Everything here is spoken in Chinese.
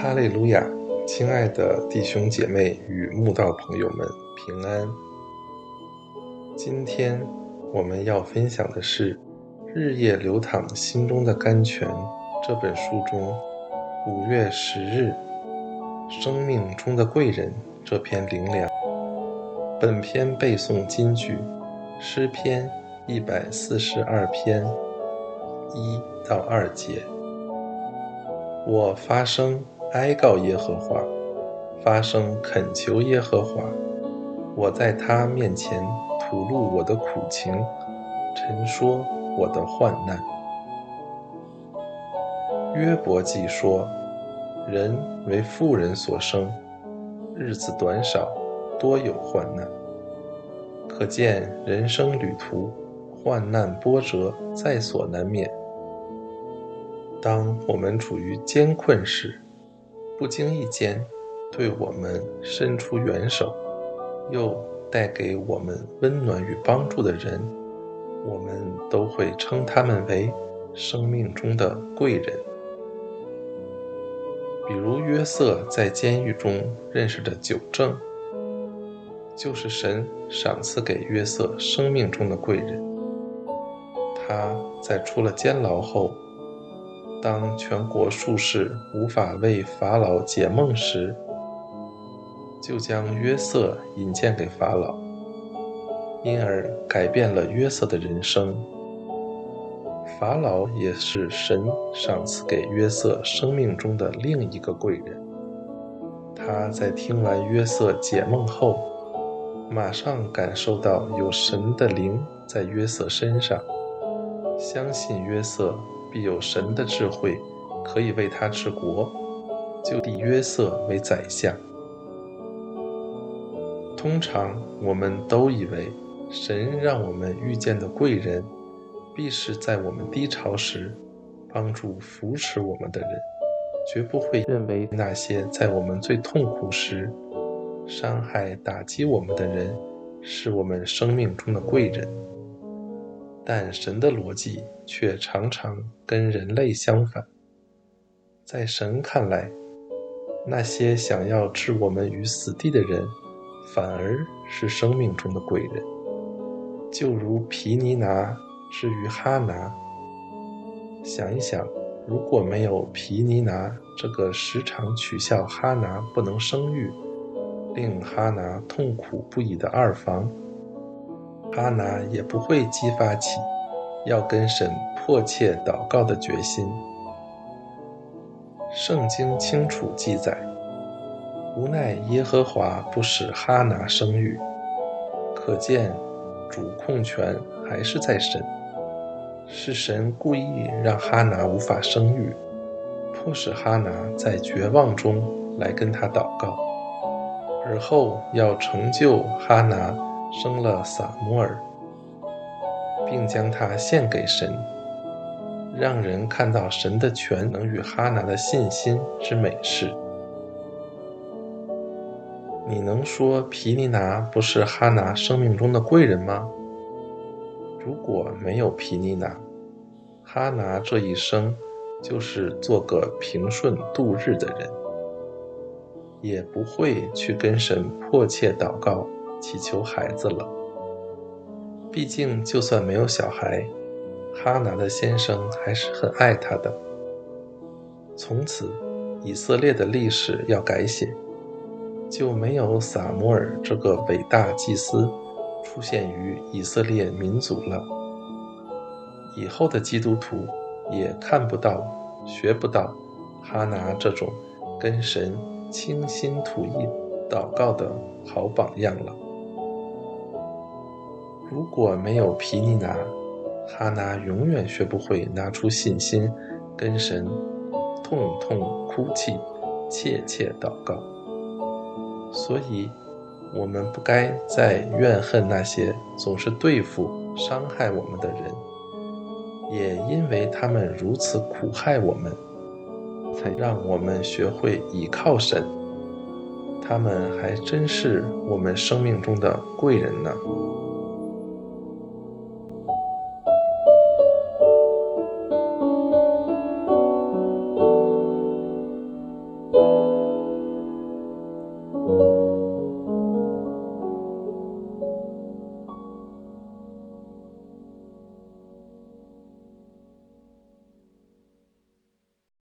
哈利路亚，亲爱的弟兄姐妹与慕道朋友们，平安。今天我们要分享的是《日夜流淌心中的甘泉》这本书中五月十日《生命中的贵人》这篇灵粮。本篇背诵金句：诗篇一百四十二篇一到二节。我发声哀告耶和华，发声恳求耶和华。我在他面前吐露我的苦情，陈说我的患难。约伯记说：人为妇人所生，日子短少，多有患难。可见人生旅途，患难波折在所难免。当我们处于艰困时，不经意间对我们伸出援手，又带给我们温暖与帮助的人，我们都会称他们为生命中的贵人。比如约瑟在监狱中认识的九正，就是神赏赐给约瑟生命中的贵人。他在出了监牢后。当全国术士无法为法老解梦时，就将约瑟引荐给法老，因而改变了约瑟的人生。法老也是神赏赐给约瑟生命中的另一个贵人。他在听完约瑟解梦后，马上感受到有神的灵在约瑟身上，相信约瑟。有神的智慧，可以为他治国，就立约瑟为宰相。通常我们都以为，神让我们遇见的贵人，必是在我们低潮时帮助扶持我们的人，绝不会认为那些在我们最痛苦时伤害打击我们的人，是我们生命中的贵人。但神的逻辑却常常跟人类相反。在神看来，那些想要置我们于死地的人，反而是生命中的贵人。就如皮尼拿之于哈拿。想一想，如果没有皮尼拿这个时常取笑哈拿不能生育，令哈拿痛苦不已的二房。哈拿也不会激发起要跟神迫切祷告的决心。圣经清楚记载，无奈耶和华不使哈拿生育，可见主控权还是在神。是神故意让哈拿无法生育，迫使哈拿在绝望中来跟他祷告，而后要成就哈拿。生了撒摩尔，并将他献给神，让人看到神的全能与哈拿的信心之美事。你能说皮尼拿不是哈拿生命中的贵人吗？如果没有皮尼拿，哈拿这一生就是做个平顺度日的人，也不会去跟神迫切祷告。祈求孩子了。毕竟，就算没有小孩，哈拿的先生还是很爱她的。从此，以色列的历史要改写，就没有撒摩尔这个伟大祭司出现于以色列民族了。以后的基督徒也看不到、学不到哈拿这种跟神倾心吐意祷告的好榜样了。如果没有皮尼拿，哈拿永远学不会拿出信心，跟神痛痛哭泣，切切祷告。所以，我们不该再怨恨那些总是对付、伤害我们的人，也因为他们如此苦害我们，才让我们学会倚靠神。他们还真是我们生命中的贵人呢。